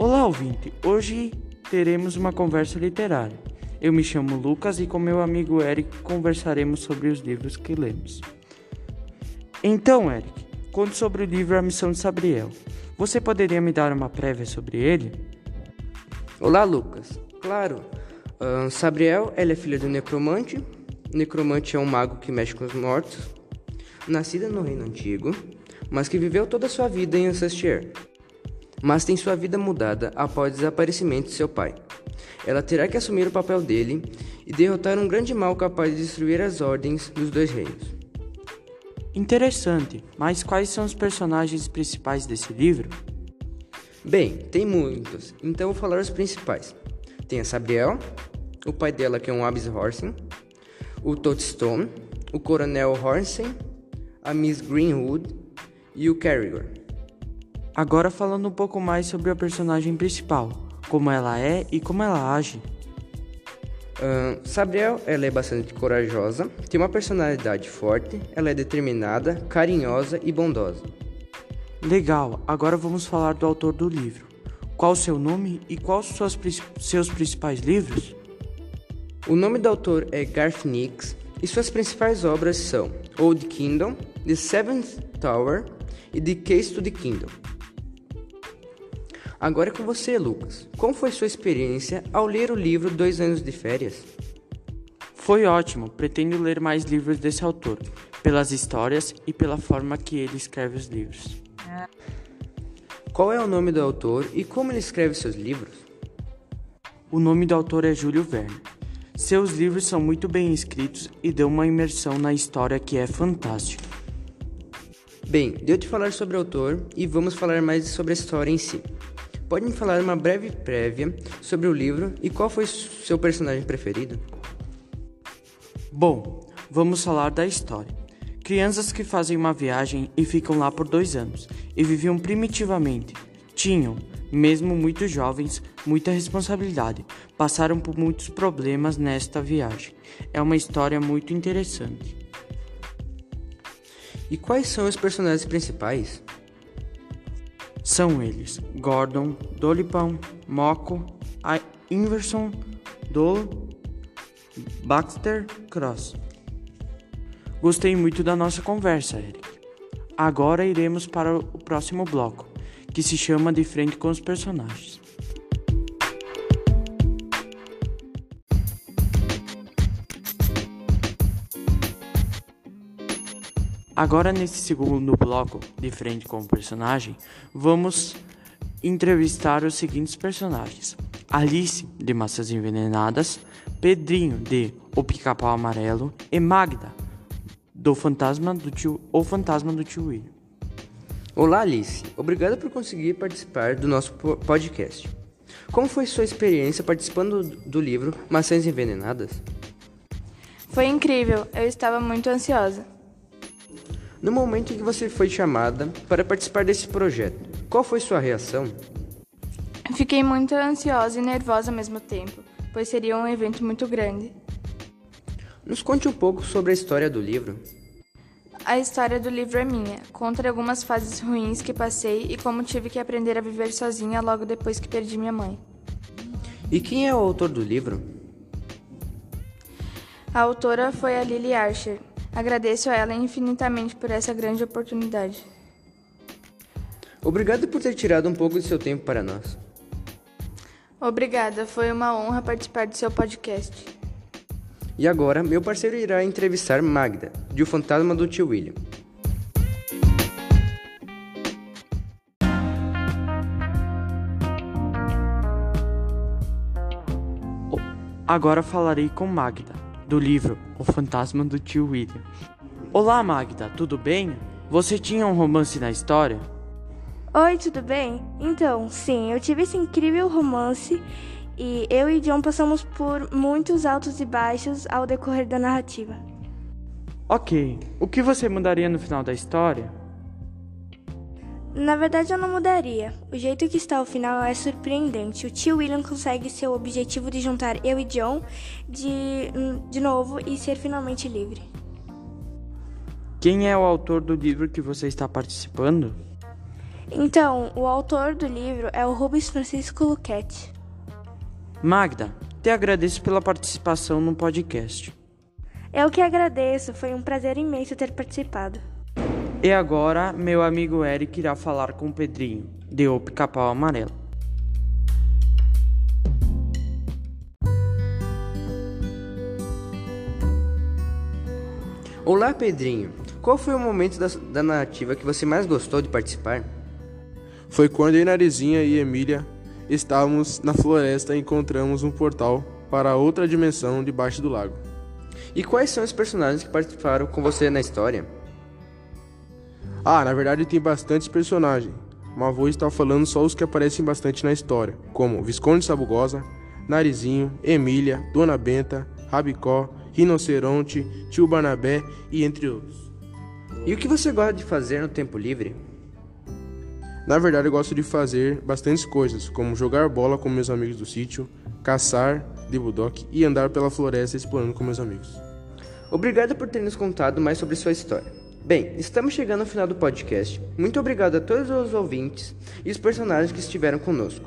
Olá, ouvinte! Hoje teremos uma conversa literária. Eu me chamo Lucas e com meu amigo Eric conversaremos sobre os livros que lemos. Então, Eric, conte sobre o livro A Missão de Sabriel. Você poderia me dar uma prévia sobre ele? Olá, Lucas. Claro. Uh, Sabriel, ela é filha do necromante. Necromante é um mago que mexe com os mortos, nascida no Reino Antigo, mas que viveu toda a sua vida em Ansastier. Mas tem sua vida mudada após o desaparecimento de seu pai. Ela terá que assumir o papel dele e derrotar um grande mal capaz de destruir as ordens dos dois reinos. Interessante, mas quais são os personagens principais desse livro? Bem, tem muitos, então vou falar os principais. Tem a Sabriel, o pai dela que é um Abyss Horsen, o Toadstone, o Coronel Horsen, a Miss Greenwood e o Carrigor. Agora falando um pouco mais sobre a personagem principal, como ela é e como ela age. Uh, Sabriel, ela é bastante corajosa, tem uma personalidade forte, ela é determinada, carinhosa e bondosa. Legal, agora vamos falar do autor do livro. Qual o seu nome e quais suas, seus principais livros? O nome do autor é Garth Nix e suas principais obras são Old Kingdom, The Seventh Tower e The Case to the Kingdom. Agora é com você, Lucas. Como foi sua experiência ao ler o livro Dois Anos de Férias? Foi ótimo. Pretendo ler mais livros desse autor, pelas histórias e pela forma que ele escreve os livros. Qual é o nome do autor e como ele escreve seus livros? O nome do autor é Júlio Verne. Seus livros são muito bem escritos e dão uma imersão na história que é fantástica. Bem, deu de falar sobre o autor e vamos falar mais sobre a história em si. Pode me falar uma breve prévia sobre o livro e qual foi seu personagem preferido? Bom, vamos falar da história. Crianças que fazem uma viagem e ficam lá por dois anos e viviam primitivamente. Tinham, mesmo muito jovens, muita responsabilidade. Passaram por muitos problemas nesta viagem. É uma história muito interessante. E quais são os personagens principais? São eles Gordon, Dolipão, Moco, Inverson, Dolo, Baxter, Cross. Gostei muito da nossa conversa, Eric. Agora iremos para o próximo bloco, que se chama De Frente com os Personagens. Agora, nesse segundo bloco, de frente com o personagem, vamos entrevistar os seguintes personagens: Alice, de Massas Envenenadas, Pedrinho, de O Pica-Pau Amarelo, e Magda, do Fantasma do Tio, O Fantasma do Tio William. Olá, Alice. Obrigado por conseguir participar do nosso podcast. Como foi sua experiência participando do livro Maçãs Envenenadas? Foi incrível. Eu estava muito ansiosa. No momento em que você foi chamada para participar desse projeto, qual foi sua reação? Fiquei muito ansiosa e nervosa ao mesmo tempo, pois seria um evento muito grande. Nos conte um pouco sobre a história do livro. A história do livro é minha. Conta algumas fases ruins que passei e como tive que aprender a viver sozinha logo depois que perdi minha mãe. E quem é o autor do livro? A autora foi a Lily Archer. Agradeço a ela infinitamente por essa grande oportunidade. Obrigado por ter tirado um pouco de seu tempo para nós. Obrigada, foi uma honra participar do seu podcast. E agora, meu parceiro irá entrevistar Magda, de O Fantasma do Tio William. Agora falarei com Magda do livro O Fantasma do Tio William. Olá, Magda, tudo bem? Você tinha um romance na história? Oi, tudo bem? Então, sim, eu tive esse incrível romance e eu e John passamos por muitos altos e baixos ao decorrer da narrativa. Ok, o que você mudaria no final da história? Na verdade, eu não mudaria. O jeito que está o final é surpreendente. O tio William consegue seu objetivo de juntar eu e John de, de novo e ser finalmente livre. Quem é o autor do livro que você está participando? Então, o autor do livro é o Rubens Francisco Luquete. Magda, te agradeço pela participação no podcast. Eu que agradeço, foi um prazer imenso ter participado. E agora, meu amigo Eric irá falar com o Pedrinho, de O Pica-Pau Amarelo. Olá, Pedrinho. Qual foi o momento da, da narrativa que você mais gostou de participar? Foi quando eu, Narizinha e Emília estávamos na floresta e encontramos um portal para outra dimensão debaixo do lago. E quais são os personagens que participaram com você na história? Ah, na verdade tem bastantes personagens, mas vou estar falando só os que aparecem bastante na história, como Visconde Sabugosa, Narizinho, Emília, Dona Benta, Rabicó, Rinoceronte, Tio Barnabé e entre outros. E o que você gosta de fazer no tempo livre? Na verdade, eu gosto de fazer bastantes coisas, como jogar bola com meus amigos do sítio, caçar de bulldog e andar pela floresta explorando com meus amigos. Obrigado por ter nos contado mais sobre sua história. Bem, estamos chegando ao final do podcast. Muito obrigado a todos os ouvintes e os personagens que estiveram conosco.